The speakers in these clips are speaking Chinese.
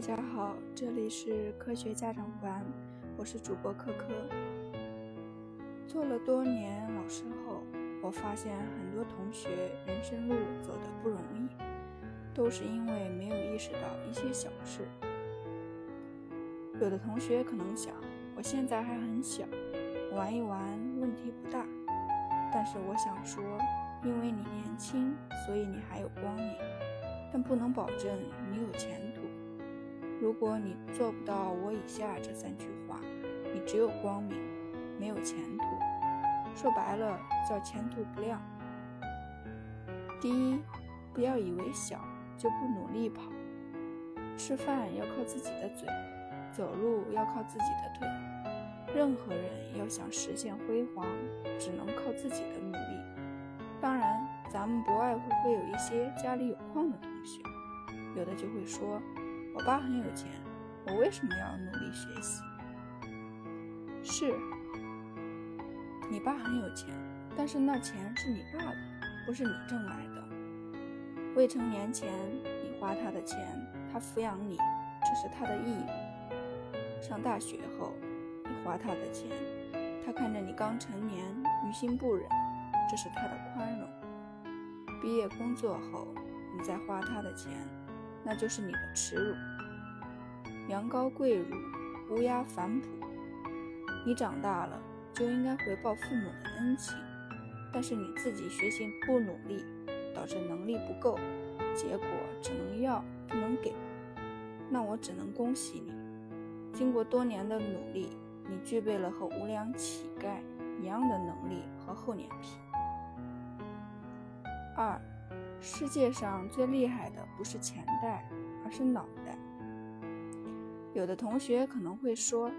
大家好，这里是科学家长馆，我是主播可可。做了多年老师后，我发现很多同学人生路走得不容易，都是因为没有意识到一些小事。有的同学可能想，我现在还很小，玩一玩问题不大。但是我想说，因为你年轻，所以你还有光明，但不能保证你有前途。如果你做不到我以下这三句话，你只有光明，没有前途。说白了，叫前途不亮。第一，不要以为小就不努力跑。吃饭要靠自己的嘴，走路要靠自己的腿。任何人要想实现辉煌，只能靠自己的努力。当然，咱们不外乎会有一些家里有矿的同学，有的就会说。我爸很有钱，我为什么要努力学习？是，你爸很有钱，但是那钱是你爸的，不是你挣来的。未成年前你花他的钱，他抚养你，这是他的义务。上大学后你花他的钱，他看着你刚成年，于心不忍，这是他的宽容。毕业工作后你再花他的钱。那就是你的耻辱。羊羔跪乳，乌鸦反哺。你长大了就应该回报父母的恩情，但是你自己学习不努力，导致能力不够，结果只能要不能给。那我只能恭喜你，经过多年的努力，你具备了和无良乞丐一样的能力和厚脸皮。二。世界上最厉害的不是钱袋，而是脑袋。有的同学可能会说，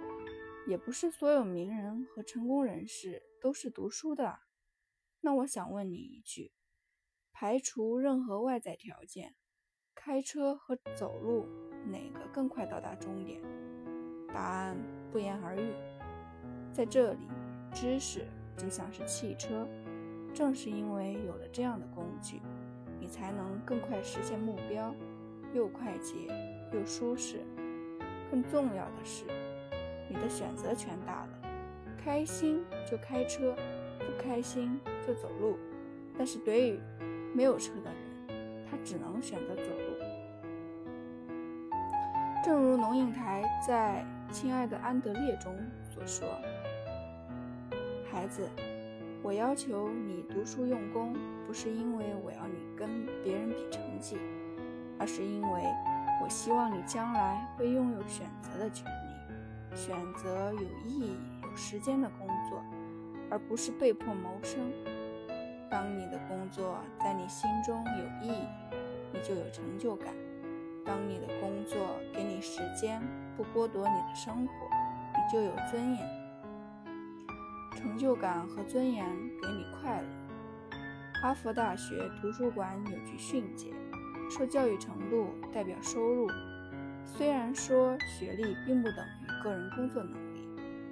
也不是所有名人和成功人士都是读书的。那我想问你一句：排除任何外在条件，开车和走路哪个更快到达终点？答案不言而喻。在这里，知识就像是汽车，正是因为有了这样的工具。你才能更快实现目标，又快捷又舒适。更重要的是，你的选择权大了，开心就开车，不开心就走路。但是对于没有车的人，他只能选择走路。正如龙应台在《亲爱的安德烈》中所说：“孩子。”我要求你读书用功，不是因为我要你跟别人比成绩，而是因为我希望你将来会拥有选择的权利，选择有意义、有时间的工作，而不是被迫谋生。当你的工作在你心中有意义，你就有成就感；当你的工作给你时间，不剥夺你的生活，你就有尊严。成就感和尊严给你快乐。哈佛大学图书馆有句训诫，说教育程度代表收入。虽然说学历并不等于个人工作能力，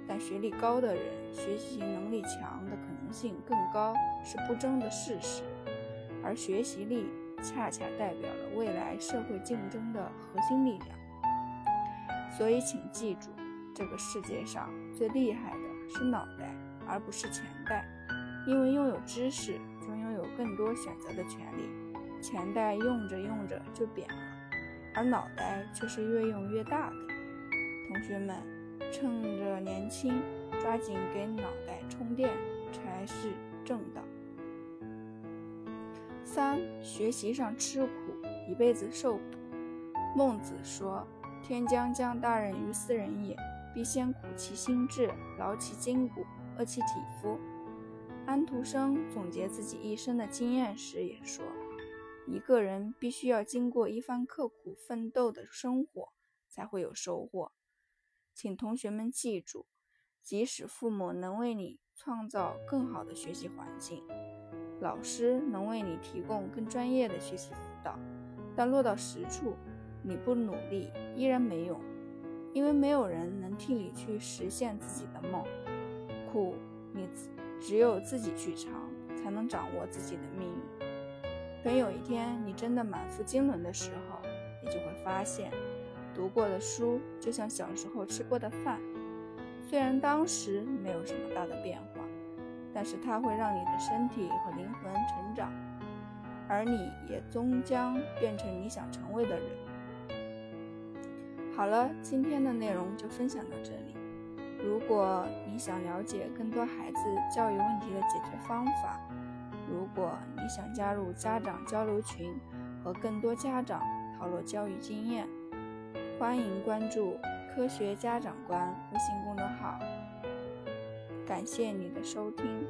但学历高的人学习能力强的可能性更高是不争的事实。而学习力恰恰代表了未来社会竞争的核心力量。所以，请记住，这个世界上最厉害的是脑袋。而不是钱袋，因为拥有知识就拥有更多选择的权利。钱袋用着用着就扁了，而脑袋却是越用越大的。同学们，趁着年轻，抓紧给脑袋充电才是正道。三，学习上吃苦，一辈子受苦。孟子说：“天将降大任于斯人也，必先苦其心志，劳其筋骨。”饿其体肤。安徒生总结自己一生的经验时也说：“一个人必须要经过一番刻苦奋斗的生活，才会有收获。”请同学们记住，即使父母能为你创造更好的学习环境，老师能为你提供更专业的学习辅导，但落到实处，你不努力依然没用，因为没有人能替你去实现自己的梦。苦，你只有自己去尝，才能掌握自己的命运。等有一天你真的满腹经纶的时候，你就会发现，读过的书就像小时候吃过的饭，虽然当时没有什么大的变化，但是它会让你的身体和灵魂成长，而你也终将变成你想成为的人。好了，今天的内容就分享到这里。如果你想了解更多孩子教育问题的解决方法，如果你想加入家长交流群和更多家长讨论教育经验，欢迎关注“科学家长观”微信公众号。感谢你的收听。